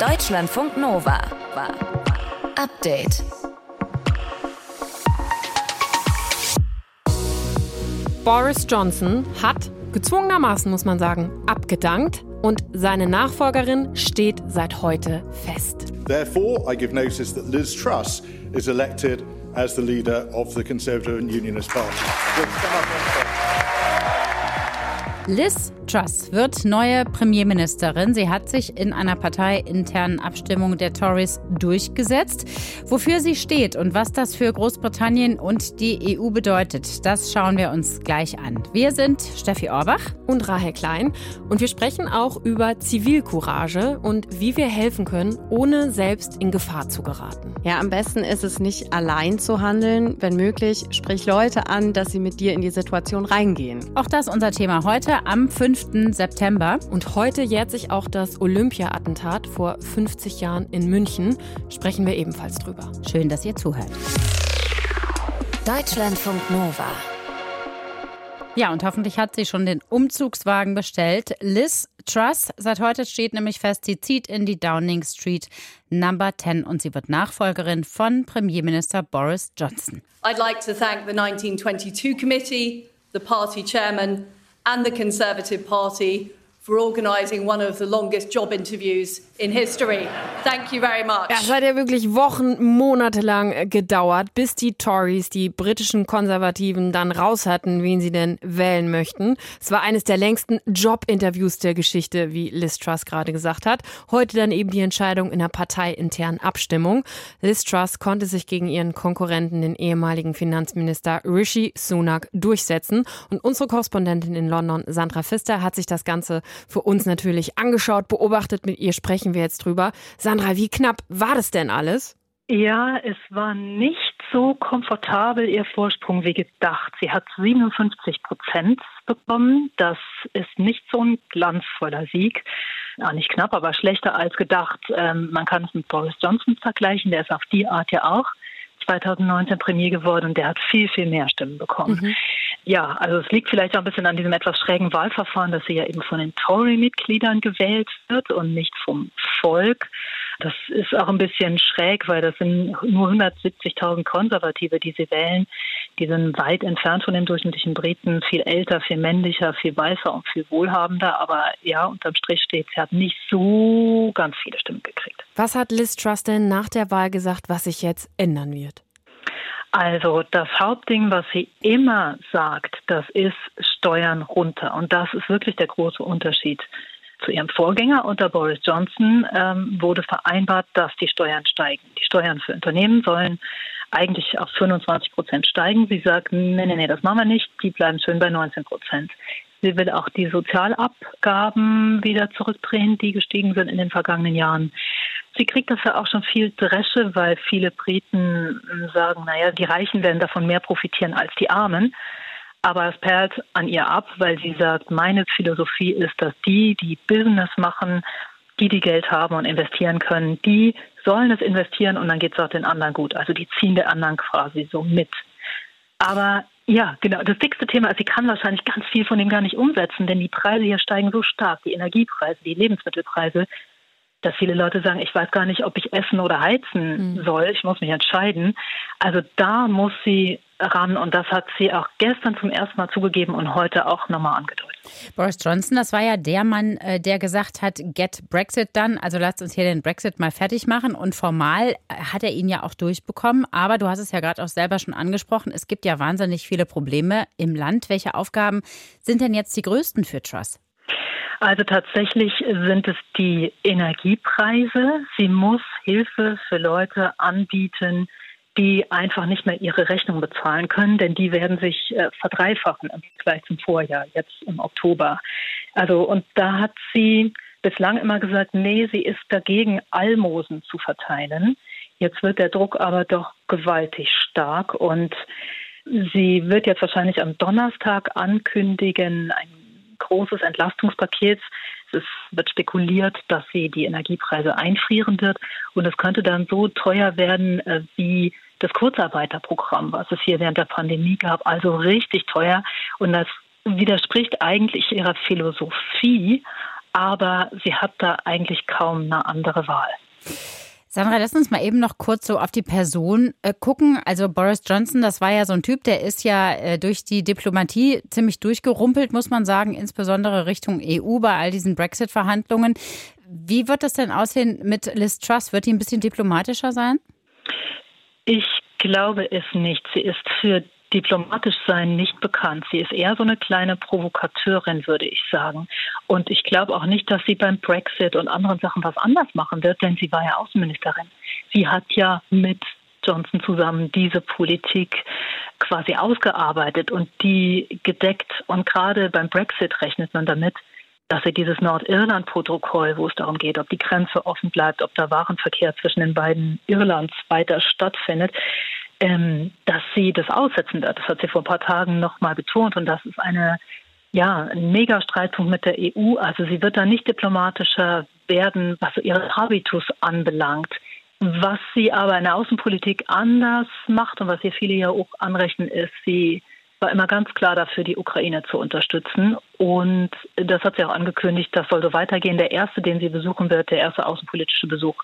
Deutschlandfunk Nova. Update. Boris Johnson hat gezwungenermaßen, muss man sagen, abgedankt und seine Nachfolgerin steht seit heute fest. Therefore, I give notice that Liz Truss is elected as the leader of the Conservative and Unionist Party. Liz Truss wird neue Premierministerin. Sie hat sich in einer parteiinternen Abstimmung der Tories durchgesetzt. Wofür sie steht und was das für Großbritannien und die EU bedeutet, das schauen wir uns gleich an. Wir sind Steffi Orbach und Rahel Klein und wir sprechen auch über Zivilcourage und wie wir helfen können, ohne selbst in Gefahr zu geraten. Ja, am besten ist es nicht allein zu handeln. Wenn möglich, sprich Leute an, dass sie mit dir in die Situation reingehen. Auch das ist unser Thema heute am 5. 5. September. Und heute jährt sich auch das Olympia-Attentat vor 50 Jahren in München. Sprechen wir ebenfalls drüber. Schön, dass ihr zuhört. Deutschlandfunk Nova. Ja, und hoffentlich hat sie schon den Umzugswagen bestellt. Liz Truss, seit heute steht nämlich fest, sie zieht in die Downing Street Number 10 und sie wird Nachfolgerin von Premierminister Boris Johnson. I'd like to thank the 1922 Committee, the party chairman and the Conservative Party for organising one of the longest job interviews in history. Thank you very much. Es hat ja wirklich Wochen, Monate lang äh, gedauert, bis die Tories, die britischen Konservativen, dann raus hatten, wen sie denn wählen möchten. Es war eines der längsten Jobinterviews der Geschichte, wie Liz Truss gerade gesagt hat. Heute dann eben die Entscheidung in der parteiinternen Abstimmung. Liz Truss konnte sich gegen ihren Konkurrenten, den ehemaligen Finanzminister Rishi Sunak, durchsetzen. Und unsere Korrespondentin in London, Sandra Pfister, hat sich das Ganze für uns natürlich angeschaut, beobachtet. Mit ihr sprechen wir jetzt drüber. Sandra, wie knapp war das denn alles? Ja, es war nicht so komfortabel ihr Vorsprung wie gedacht. Sie hat 57 Prozent bekommen. Das ist nicht so ein glanzvoller Sieg. Ja, nicht knapp, aber schlechter als gedacht. Ähm, man kann es mit Boris Johnson vergleichen. Der ist auf die Art ja auch 2019 Premier geworden und der hat viel, viel mehr Stimmen bekommen. Mhm. Ja, also es liegt vielleicht auch ein bisschen an diesem etwas schrägen Wahlverfahren, dass sie ja eben von den Tory-Mitgliedern gewählt wird und nicht vom Volk. Das ist auch ein bisschen schräg, weil das sind nur 170.000 Konservative, die sie wählen. Die sind weit entfernt von den durchschnittlichen Briten, viel älter, viel männlicher, viel weißer und viel wohlhabender. Aber ja, unterm Strich steht, sie hat nicht so ganz viele Stimmen gekriegt. Was hat Liz Truss denn nach der Wahl gesagt, was sich jetzt ändern wird? Also das Hauptding, was sie immer sagt, das ist Steuern runter. Und das ist wirklich der große Unterschied zu ihrem Vorgänger unter Boris Johnson ähm, wurde vereinbart, dass die Steuern steigen. Die Steuern für Unternehmen sollen eigentlich auf 25 Prozent steigen. Sie sagt, nee, nee, nee, das machen wir nicht. Die bleiben schön bei 19 Prozent. Sie will auch die Sozialabgaben wieder zurückdrehen, die gestiegen sind in den vergangenen Jahren. Sie kriegt dafür auch schon viel Dresche, weil viele Briten sagen, naja, die Reichen werden davon mehr profitieren als die Armen. Aber es perlt an ihr ab, weil sie sagt, meine Philosophie ist, dass die, die Business machen, die, die Geld haben und investieren können, die sollen es investieren und dann geht es auch den anderen gut. Also die ziehen der anderen quasi so mit. Aber ja, genau. Das dickste Thema ist, sie kann wahrscheinlich ganz viel von dem gar nicht umsetzen, denn die Preise hier steigen so stark, die Energiepreise, die Lebensmittelpreise, dass viele Leute sagen, ich weiß gar nicht, ob ich essen oder heizen mhm. soll, ich muss mich entscheiden. Also da muss sie ran und das hat sie auch gestern zum ersten Mal zugegeben und heute auch nochmal angedeutet. Boris Johnson, das war ja der Mann, äh, der gesagt hat, get Brexit dann, also lasst uns hier den Brexit mal fertig machen und formal hat er ihn ja auch durchbekommen, aber du hast es ja gerade auch selber schon angesprochen, es gibt ja wahnsinnig viele Probleme im Land. Welche Aufgaben sind denn jetzt die größten für Truss? Also tatsächlich sind es die Energiepreise. Sie muss Hilfe für Leute anbieten, die einfach nicht mehr ihre Rechnung bezahlen können, denn die werden sich äh, verdreifachen im Vergleich zum Vorjahr, jetzt im Oktober. Also und da hat sie bislang immer gesagt, nee, sie ist dagegen, Almosen zu verteilen. Jetzt wird der Druck aber doch gewaltig stark und sie wird jetzt wahrscheinlich am Donnerstag ankündigen, ein großes Entlastungspaket. Es wird spekuliert, dass sie die Energiepreise einfrieren wird und es könnte dann so teuer werden äh, wie das Kurzarbeiterprogramm, was es hier während der Pandemie gab, also richtig teuer und das widerspricht eigentlich ihrer Philosophie. aber sie hat da eigentlich kaum eine andere Wahl. Sandra, lass uns mal eben noch kurz so auf die Person äh, gucken. Also Boris Johnson, das war ja so ein Typ, der ist ja äh, durch die Diplomatie ziemlich durchgerumpelt, muss man sagen, insbesondere Richtung EU bei all diesen Brexit-Verhandlungen. Wie wird das denn aussehen mit Liz Truss? Wird die ein bisschen diplomatischer sein? Ich glaube es nicht. Sie ist für diplomatisch sein nicht bekannt. Sie ist eher so eine kleine Provokateurin, würde ich sagen. Und ich glaube auch nicht, dass sie beim Brexit und anderen Sachen was anders machen wird, denn sie war ja Außenministerin. Sie hat ja mit Johnson zusammen diese Politik quasi ausgearbeitet und die gedeckt. Und gerade beim Brexit rechnet man damit, dass sie dieses Nordirland-Protokoll, wo es darum geht, ob die Grenze offen bleibt, ob der Warenverkehr zwischen den beiden Irlands weiter stattfindet, ähm, dass sie das aussetzen wird. Das hat sie vor ein paar Tagen nochmal betont und das ist eine ja, ein Mega-Streitpunkt mit der EU. Also sie wird da nicht diplomatischer werden, was ihren Habitus anbelangt. Was sie aber in der Außenpolitik anders macht und was ihr viele ja auch anrechnen, ist, sie war immer ganz klar dafür, die Ukraine zu unterstützen. Und das hat sie auch angekündigt, das soll so weitergehen. Der erste, den sie besuchen wird, der erste außenpolitische Besuch,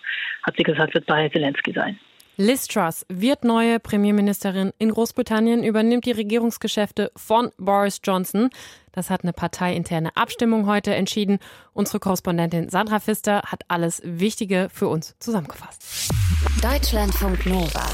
hat sie gesagt, wird bei Zelensky sein. Liz Truss wird neue Premierministerin in Großbritannien, übernimmt die Regierungsgeschäfte von Boris Johnson. Das hat eine parteiinterne Abstimmung heute entschieden. Unsere Korrespondentin Sandra Pfister hat alles Wichtige für uns zusammengefasst. Deutschlandfunk Nova.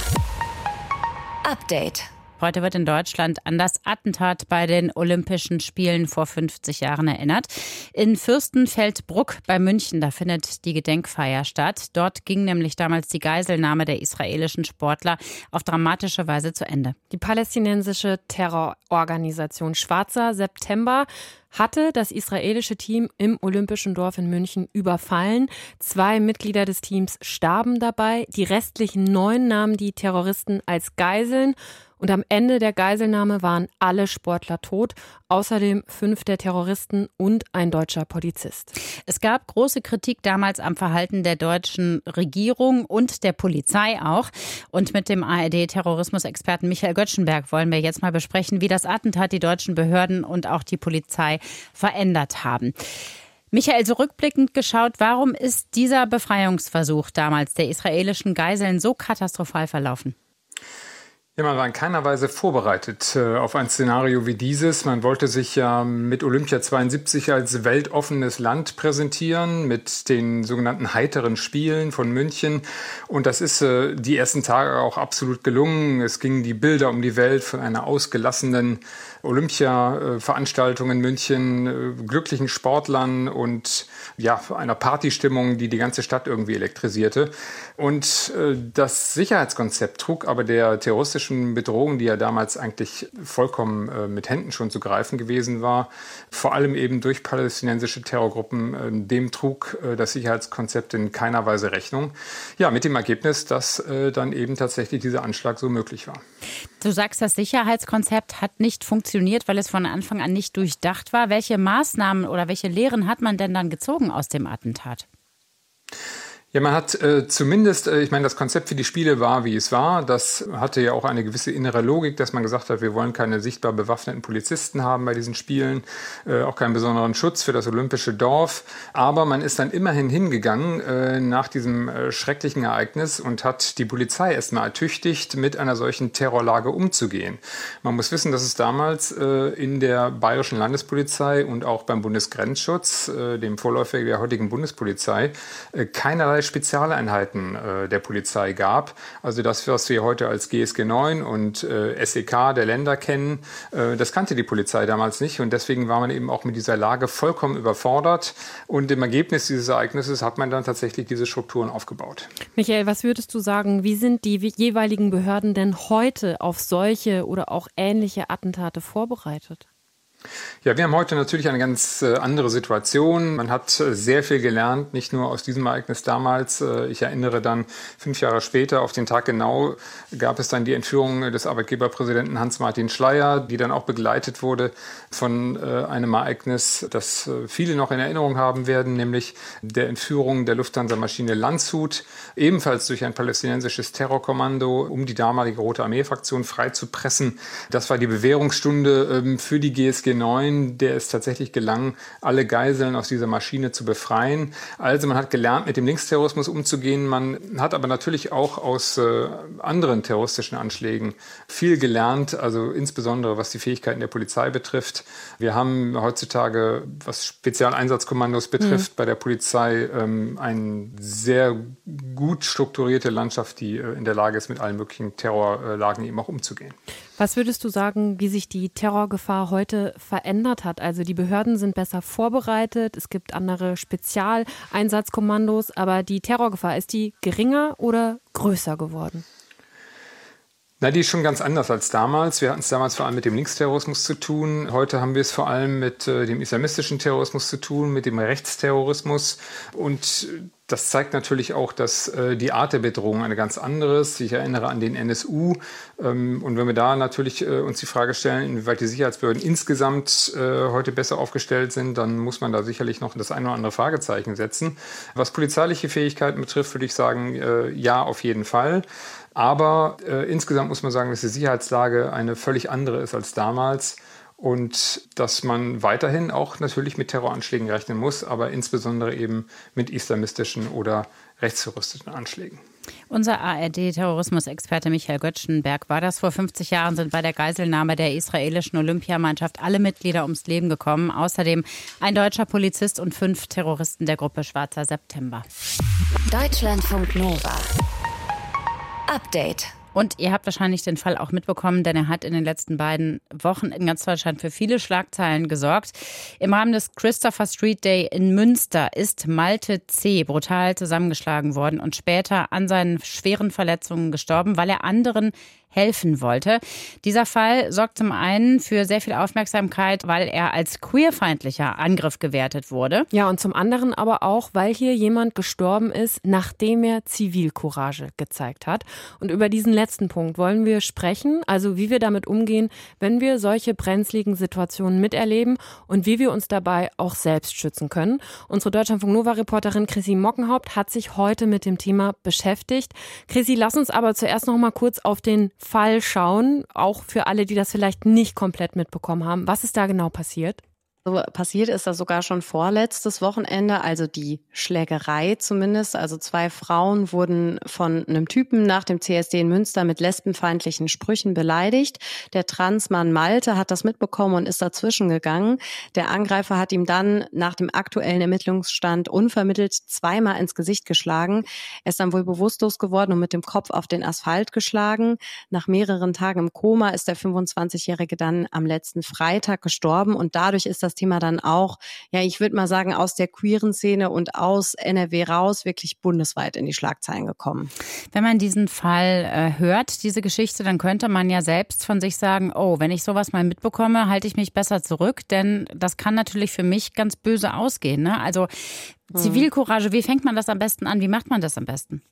Update. Heute wird in Deutschland an das Attentat bei den Olympischen Spielen vor 50 Jahren erinnert. In Fürstenfeldbruck bei München, da findet die Gedenkfeier statt. Dort ging nämlich damals die Geiselnahme der israelischen Sportler auf dramatische Weise zu Ende. Die palästinensische Terrororganisation Schwarzer September hatte das israelische Team im Olympischen Dorf in München überfallen. Zwei Mitglieder des Teams starben dabei. Die restlichen neun nahmen die Terroristen als Geiseln. Und am Ende der Geiselnahme waren alle Sportler tot, außerdem fünf der Terroristen und ein deutscher Polizist. Es gab große Kritik damals am Verhalten der deutschen Regierung und der Polizei auch. Und mit dem ARD-Terrorismusexperten Michael Göttschenberg wollen wir jetzt mal besprechen, wie das Attentat die deutschen Behörden und auch die Polizei verändert haben. Michael, so rückblickend geschaut, warum ist dieser Befreiungsversuch damals der israelischen Geiseln so katastrophal verlaufen? Ja, man war in keiner Weise vorbereitet äh, auf ein Szenario wie dieses. Man wollte sich ja mit Olympia 72 als weltoffenes Land präsentieren, mit den sogenannten heiteren Spielen von München. Und das ist äh, die ersten Tage auch absolut gelungen. Es gingen die Bilder um die Welt von einer ausgelassenen Olympia-Veranstaltung in München, äh, glücklichen Sportlern und ja, einer Partystimmung, die die ganze Stadt irgendwie elektrisierte. Und äh, das Sicherheitskonzept trug aber der terroristischen Bedrohung, die ja damals eigentlich vollkommen äh, mit Händen schon zu greifen gewesen war, vor allem eben durch palästinensische Terrorgruppen, dem trug das Sicherheitskonzept in keiner Weise Rechnung. Ja, mit dem Ergebnis, dass dann eben tatsächlich dieser Anschlag so möglich war. Du sagst, das Sicherheitskonzept hat nicht funktioniert, weil es von Anfang an nicht durchdacht war. Welche Maßnahmen oder welche Lehren hat man denn dann gezogen aus dem Attentat? Ja, man hat äh, zumindest, äh, ich meine, das Konzept für die Spiele war, wie es war. Das hatte ja auch eine gewisse innere Logik, dass man gesagt hat, wir wollen keine sichtbar bewaffneten Polizisten haben bei diesen Spielen, äh, auch keinen besonderen Schutz für das olympische Dorf. Aber man ist dann immerhin hingegangen äh, nach diesem äh, schrecklichen Ereignis und hat die Polizei erstmal ertüchtigt, mit einer solchen Terrorlage umzugehen. Man muss wissen, dass es damals äh, in der bayerischen Landespolizei und auch beim Bundesgrenzschutz, äh, dem Vorläufer der heutigen Bundespolizei, äh, keinerlei Spezialeinheiten äh, der Polizei gab. Also das, was wir heute als GSG 9 und äh, SEK der Länder kennen, äh, das kannte die Polizei damals nicht und deswegen war man eben auch mit dieser Lage vollkommen überfordert und im Ergebnis dieses Ereignisses hat man dann tatsächlich diese Strukturen aufgebaut. Michael, was würdest du sagen, wie sind die jeweiligen Behörden denn heute auf solche oder auch ähnliche Attentate vorbereitet? Ja, wir haben heute natürlich eine ganz äh, andere Situation. Man hat äh, sehr viel gelernt, nicht nur aus diesem Ereignis damals. Äh, ich erinnere dann fünf Jahre später, auf den Tag genau, gab es dann die Entführung des Arbeitgeberpräsidenten Hans-Martin Schleier, die dann auch begleitet wurde von einem Ereignis, das viele noch in Erinnerung haben werden, nämlich der Entführung der Lufthansa-Maschine Landshut, ebenfalls durch ein palästinensisches Terrorkommando, um die damalige Rote Armee-Fraktion freizupressen. Das war die Bewährungsstunde ähm, für die GSG G9, der es tatsächlich gelang, alle Geiseln aus dieser Maschine zu befreien. Also man hat gelernt, mit dem Linksterrorismus umzugehen. Man hat aber natürlich auch aus äh, anderen terroristischen Anschlägen viel gelernt, also insbesondere was die Fähigkeiten der Polizei betrifft. Wir haben heutzutage, was Spezialeinsatzkommandos betrifft, mhm. bei der Polizei ähm, eine sehr gut strukturierte Landschaft, die äh, in der Lage ist, mit allen möglichen Terrorlagen eben auch umzugehen. Was würdest du sagen, wie sich die Terrorgefahr heute verändert hat? Also die Behörden sind besser vorbereitet, es gibt andere Spezialeinsatzkommandos, aber die Terrorgefahr, ist die geringer oder größer geworden? Na, die ist schon ganz anders als damals. Wir hatten es damals vor allem mit dem Linksterrorismus zu tun. Heute haben wir es vor allem mit äh, dem islamistischen Terrorismus zu tun, mit dem Rechtsterrorismus. Und das zeigt natürlich auch, dass äh, die Art der Bedrohung eine ganz andere ist. Ich erinnere an den NSU. Ähm, und wenn wir da natürlich äh, uns die Frage stellen, inwieweit die Sicherheitsbehörden insgesamt äh, heute besser aufgestellt sind, dann muss man da sicherlich noch das eine oder andere Fragezeichen setzen. Was polizeiliche Fähigkeiten betrifft, würde ich sagen, äh, ja, auf jeden Fall. Aber äh, insgesamt muss man sagen, dass die Sicherheitslage eine völlig andere ist als damals und dass man weiterhin auch natürlich mit Terroranschlägen rechnen muss, aber insbesondere eben mit islamistischen oder rechtsgerüsteten Anschlägen. Unser ARD-Terrorismusexperte Michael Göttschenberg war das. Vor 50 Jahren sind bei der Geiselnahme der israelischen Olympiamannschaft alle Mitglieder ums Leben gekommen. Außerdem ein deutscher Polizist und fünf Terroristen der Gruppe Schwarzer September. Deutschlandfunk Nova. Update. Und ihr habt wahrscheinlich den Fall auch mitbekommen, denn er hat in den letzten beiden Wochen in ganz Deutschland für viele Schlagzeilen gesorgt. Im Rahmen des Christopher Street Day in Münster ist Malte C. brutal zusammengeschlagen worden und später an seinen schweren Verletzungen gestorben, weil er anderen helfen wollte. Dieser Fall sorgt zum einen für sehr viel Aufmerksamkeit, weil er als queerfeindlicher Angriff gewertet wurde. Ja, und zum anderen aber auch, weil hier jemand gestorben ist, nachdem er Zivilcourage gezeigt hat. Und über diesen letzten Punkt wollen wir sprechen, also wie wir damit umgehen, wenn wir solche brenzligen Situationen miterleben und wie wir uns dabei auch selbst schützen können. Unsere Deutschlandfunk Nova Reporterin Chrissy Mockenhaupt hat sich heute mit dem Thema beschäftigt. Chrissy, lass uns aber zuerst noch mal kurz auf den Fall schauen, auch für alle, die das vielleicht nicht komplett mitbekommen haben. Was ist da genau passiert? So passiert ist das sogar schon vorletztes Wochenende, also die Schlägerei zumindest. Also zwei Frauen wurden von einem Typen nach dem CSD in Münster mit lesbenfeindlichen Sprüchen beleidigt. Der Transmann Malte hat das mitbekommen und ist dazwischen gegangen. Der Angreifer hat ihm dann nach dem aktuellen Ermittlungsstand unvermittelt zweimal ins Gesicht geschlagen. Er ist dann wohl bewusstlos geworden und mit dem Kopf auf den Asphalt geschlagen. Nach mehreren Tagen im Koma ist der 25-Jährige dann am letzten Freitag gestorben und dadurch ist das das Thema dann auch, ja, ich würde mal sagen, aus der queeren Szene und aus NRW raus wirklich bundesweit in die Schlagzeilen gekommen. Wenn man diesen Fall äh, hört, diese Geschichte, dann könnte man ja selbst von sich sagen, oh, wenn ich sowas mal mitbekomme, halte ich mich besser zurück, denn das kann natürlich für mich ganz böse ausgehen. Ne? Also hm. Zivilcourage, wie fängt man das am besten an? Wie macht man das am besten?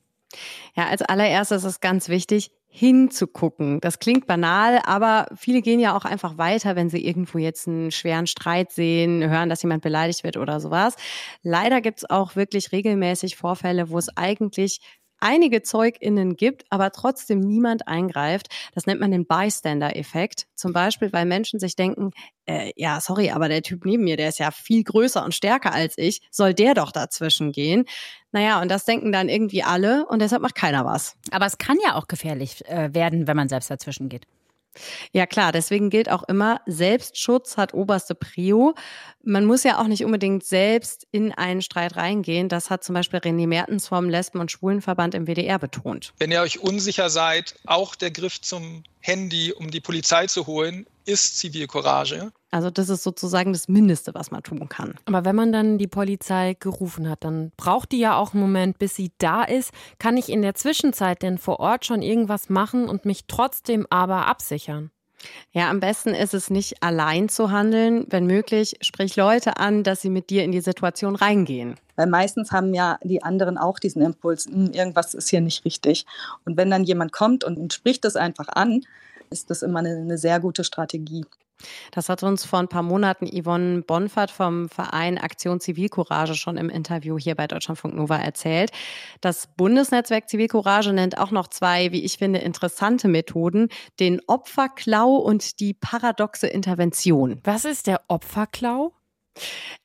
Ja, als allererstes ist es ganz wichtig, hinzugucken. Das klingt banal, aber viele gehen ja auch einfach weiter, wenn sie irgendwo jetzt einen schweren Streit sehen, hören, dass jemand beleidigt wird oder sowas. Leider gibt es auch wirklich regelmäßig Vorfälle, wo es eigentlich einige ZeugInnen gibt, aber trotzdem niemand eingreift. Das nennt man den Bystander-Effekt. Zum Beispiel, weil Menschen sich denken, äh, ja, sorry, aber der Typ neben mir, der ist ja viel größer und stärker als ich, soll der doch dazwischen gehen? Naja, und das denken dann irgendwie alle und deshalb macht keiner was. Aber es kann ja auch gefährlich äh, werden, wenn man selbst dazwischen geht. Ja klar, deswegen gilt auch immer, Selbstschutz hat oberste Prio. Man muss ja auch nicht unbedingt selbst in einen Streit reingehen. Das hat zum Beispiel René Mertens vom Lesben- und Schwulenverband im WDR betont. Wenn ihr euch unsicher seid, auch der Griff zum Handy, um die Polizei zu holen, ist Zivilcourage. Also das ist sozusagen das Mindeste, was man tun kann. Aber wenn man dann die Polizei gerufen hat, dann braucht die ja auch einen Moment, bis sie da ist. Kann ich in der Zwischenzeit denn vor Ort schon irgendwas machen und mich trotzdem aber absichern? Ja, am besten ist es nicht allein zu handeln. Wenn möglich, sprich Leute an, dass sie mit dir in die Situation reingehen. Weil meistens haben ja die anderen auch diesen Impuls, hm, irgendwas ist hier nicht richtig. Und wenn dann jemand kommt und spricht das einfach an, ist das immer eine, eine sehr gute Strategie. Das hat uns vor ein paar Monaten Yvonne Bonfert vom Verein Aktion Zivilcourage schon im Interview hier bei Deutschlandfunk Nova erzählt. Das Bundesnetzwerk Zivilcourage nennt auch noch zwei, wie ich finde, interessante Methoden, den Opferklau und die paradoxe Intervention. Was ist der Opferklau?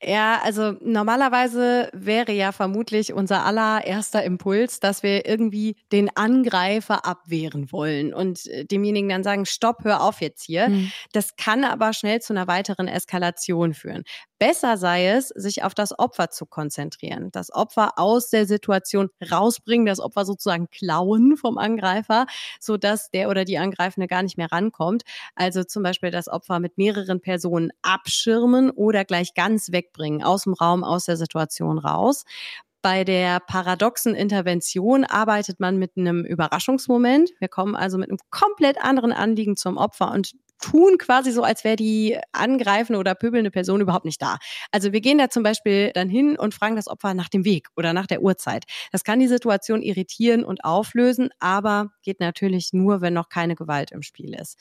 Ja, also normalerweise wäre ja vermutlich unser allererster Impuls, dass wir irgendwie den Angreifer abwehren wollen und äh, demjenigen dann sagen, stopp, hör auf jetzt hier. Mhm. Das kann aber schnell zu einer weiteren Eskalation führen. Besser sei es, sich auf das Opfer zu konzentrieren, das Opfer aus der Situation rausbringen, das Opfer sozusagen klauen vom Angreifer, so dass der oder die Angreifende gar nicht mehr rankommt. Also zum Beispiel das Opfer mit mehreren Personen abschirmen oder gleich ganz wegbringen, aus dem Raum, aus der Situation raus. Bei der paradoxen Intervention arbeitet man mit einem Überraschungsmoment. Wir kommen also mit einem komplett anderen Anliegen zum Opfer und tun quasi so, als wäre die angreifende oder pöbelnde Person überhaupt nicht da. Also wir gehen da zum Beispiel dann hin und fragen das Opfer nach dem Weg oder nach der Uhrzeit. Das kann die Situation irritieren und auflösen, aber geht natürlich nur, wenn noch keine Gewalt im Spiel ist.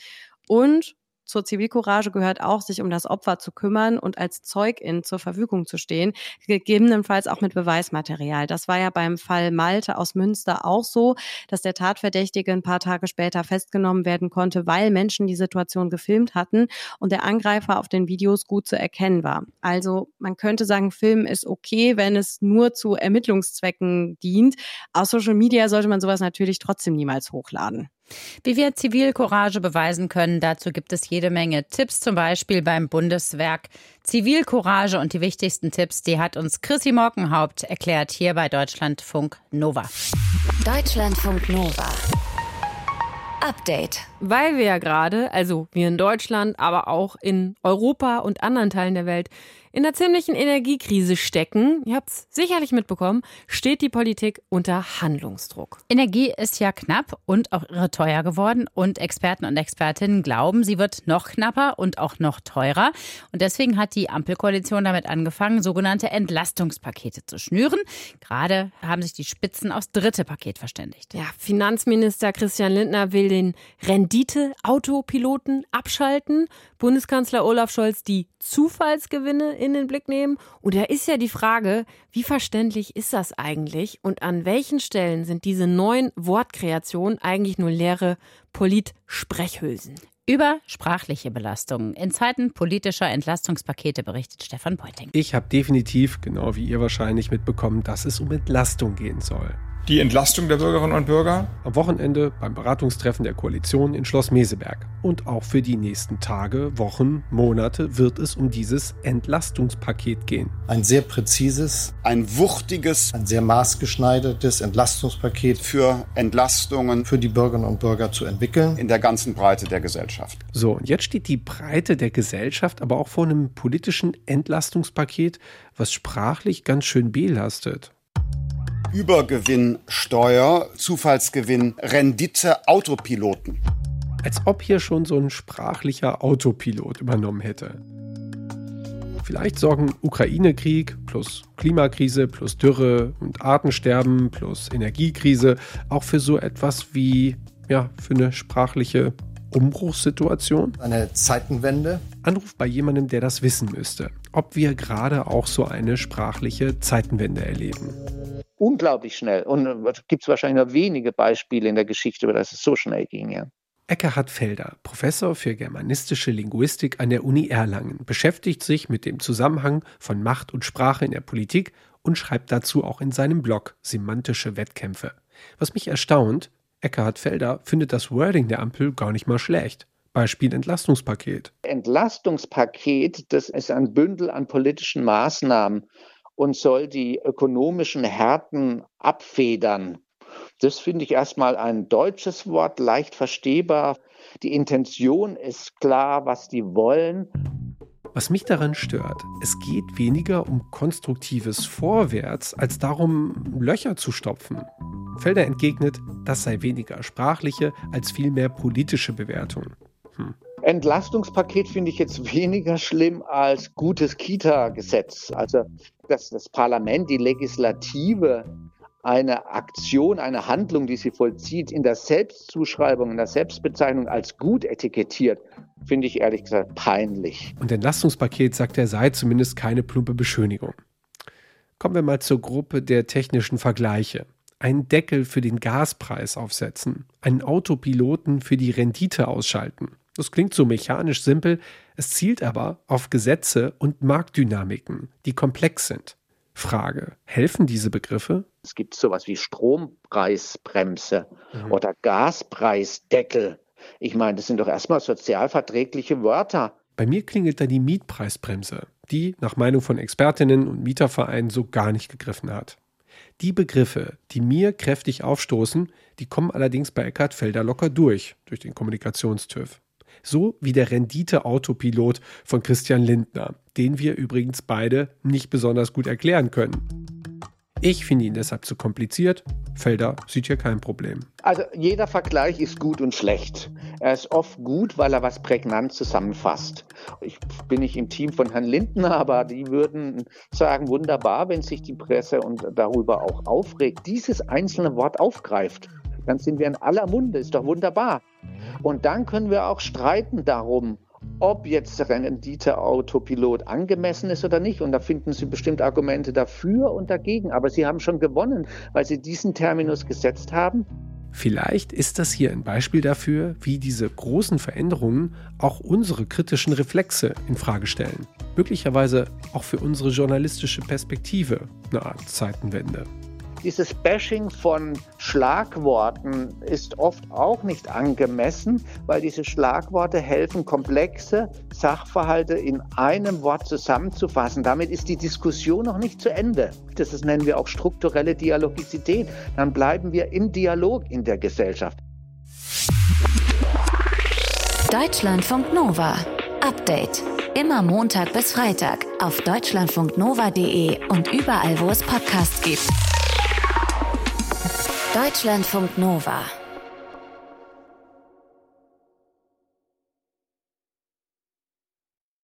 Und zur Zivilcourage gehört auch, sich um das Opfer zu kümmern und als Zeugin zur Verfügung zu stehen, gegebenenfalls auch mit Beweismaterial. Das war ja beim Fall Malte aus Münster auch so, dass der Tatverdächtige ein paar Tage später festgenommen werden konnte, weil Menschen die Situation gefilmt hatten und der Angreifer auf den Videos gut zu erkennen war. Also man könnte sagen, Film ist okay, wenn es nur zu Ermittlungszwecken dient. Auf Social Media sollte man sowas natürlich trotzdem niemals hochladen. Wie wir Zivilcourage beweisen können, dazu gibt es jede Menge Tipps, zum Beispiel beim Bundeswerk Zivilcourage. Und die wichtigsten Tipps, die hat uns Chrissy Morkenhaupt erklärt hier bei Deutschlandfunk Nova. Deutschlandfunk Nova. Update. Weil wir ja gerade, also wir in Deutschland, aber auch in Europa und anderen Teilen der Welt, in einer ziemlichen Energiekrise stecken, ihr habt es sicherlich mitbekommen, steht die Politik unter Handlungsdruck. Energie ist ja knapp und auch irre teuer geworden und Experten und Expertinnen glauben, sie wird noch knapper und auch noch teurer. Und deswegen hat die Ampelkoalition damit angefangen, sogenannte Entlastungspakete zu schnüren. Gerade haben sich die Spitzen aufs dritte Paket verständigt. Ja, Finanzminister Christian Lindner will den Rendite-Autopiloten abschalten. Bundeskanzler Olaf Scholz die Zufallsgewinne in den Blick nehmen. Und da ist ja die Frage, wie verständlich ist das eigentlich und an welchen Stellen sind diese neuen Wortkreationen eigentlich nur leere Polit-Sprechhülsen? Über sprachliche Belastungen in Zeiten politischer Entlastungspakete berichtet Stefan Beuting. Ich habe definitiv, genau wie ihr wahrscheinlich mitbekommen, dass es um Entlastung gehen soll die Entlastung der Bürgerinnen und Bürger. Am Wochenende beim Beratungstreffen der Koalition in Schloss Meseberg. Und auch für die nächsten Tage, Wochen, Monate wird es um dieses Entlastungspaket gehen. Ein sehr präzises, ein wuchtiges, ein sehr maßgeschneidertes Entlastungspaket für Entlastungen für die Bürgerinnen und Bürger zu entwickeln. In der ganzen Breite der Gesellschaft. So, und jetzt steht die Breite der Gesellschaft aber auch vor einem politischen Entlastungspaket, was sprachlich ganz schön belastet. Übergewinnsteuer, Zufallsgewinn, Rendite, Autopiloten. Als ob hier schon so ein sprachlicher Autopilot übernommen hätte. Vielleicht sorgen Ukraine-Krieg plus Klimakrise plus Dürre und Artensterben plus Energiekrise auch für so etwas wie, ja, für eine sprachliche Umbruchssituation? Eine Zeitenwende? Anruf bei jemandem, der das wissen müsste. Ob wir gerade auch so eine sprachliche Zeitenwende erleben unglaublich schnell. Und es äh, gibt wahrscheinlich nur wenige Beispiele in der Geschichte, wo das so schnell ging. Ja. Eckhard Felder, Professor für germanistische Linguistik an der Uni Erlangen, beschäftigt sich mit dem Zusammenhang von Macht und Sprache in der Politik und schreibt dazu auch in seinem Blog Semantische Wettkämpfe. Was mich erstaunt, Eckhard Felder findet das Wording der Ampel gar nicht mal schlecht. Beispiel Entlastungspaket. Entlastungspaket, das ist ein Bündel an politischen Maßnahmen und soll die ökonomischen Härten abfedern. Das finde ich erstmal ein deutsches Wort, leicht verstehbar. Die Intention ist klar, was die wollen. Was mich daran stört, es geht weniger um konstruktives Vorwärts als darum, Löcher zu stopfen. Felder entgegnet, das sei weniger sprachliche als vielmehr politische Bewertung. Hm. Entlastungspaket finde ich jetzt weniger schlimm als gutes Kita-Gesetz. Also, dass das Parlament, die Legislative eine Aktion, eine Handlung, die sie vollzieht, in der Selbstzuschreibung, in der Selbstbezeichnung als gut etikettiert, finde ich ehrlich gesagt peinlich. Und Entlastungspaket sagt er sei zumindest keine plumpe Beschönigung. Kommen wir mal zur Gruppe der technischen Vergleiche. Einen Deckel für den Gaspreis aufsetzen, einen Autopiloten für die Rendite ausschalten. Das klingt so mechanisch simpel, es zielt aber auf Gesetze und Marktdynamiken, die komplex sind. Frage, helfen diese Begriffe? Es gibt sowas wie Strompreisbremse mhm. oder Gaspreisdeckel. Ich meine, das sind doch erstmal sozialverträgliche Wörter. Bei mir klingelt da die Mietpreisbremse, die nach Meinung von Expertinnen und Mietervereinen so gar nicht gegriffen hat. Die Begriffe, die mir kräftig aufstoßen, die kommen allerdings bei Eckhard Felder locker durch, durch den Kommunikationstüv. So wie der Rendite-Autopilot von Christian Lindner, den wir übrigens beide nicht besonders gut erklären können. Ich finde ihn deshalb zu kompliziert. Felder sieht hier kein Problem. Also jeder Vergleich ist gut und schlecht. Er ist oft gut, weil er was prägnant zusammenfasst. Ich bin nicht im Team von Herrn Lindner, aber die würden sagen, wunderbar, wenn sich die Presse und darüber auch aufregt, dieses einzelne Wort aufgreift. Dann sind wir in aller Munde, ist doch wunderbar. Und dann können wir auch streiten darum, ob jetzt Rendite Autopilot angemessen ist oder nicht. Und da finden Sie bestimmt Argumente dafür und dagegen. Aber Sie haben schon gewonnen, weil Sie diesen Terminus gesetzt haben. Vielleicht ist das hier ein Beispiel dafür, wie diese großen Veränderungen auch unsere kritischen Reflexe in Frage stellen. Möglicherweise auch für unsere journalistische Perspektive eine Art Zeitenwende. Dieses Bashing von Schlagworten ist oft auch nicht angemessen, weil diese Schlagworte helfen, komplexe Sachverhalte in einem Wort zusammenzufassen. Damit ist die Diskussion noch nicht zu Ende. Das nennen wir auch strukturelle Dialogizität. Dann bleiben wir im Dialog in der Gesellschaft. Deutschlandfunk Nova. Update. Immer Montag bis Freitag auf deutschlandfunknova.de und überall, wo es Podcasts gibt. Deutschlandfunk Nova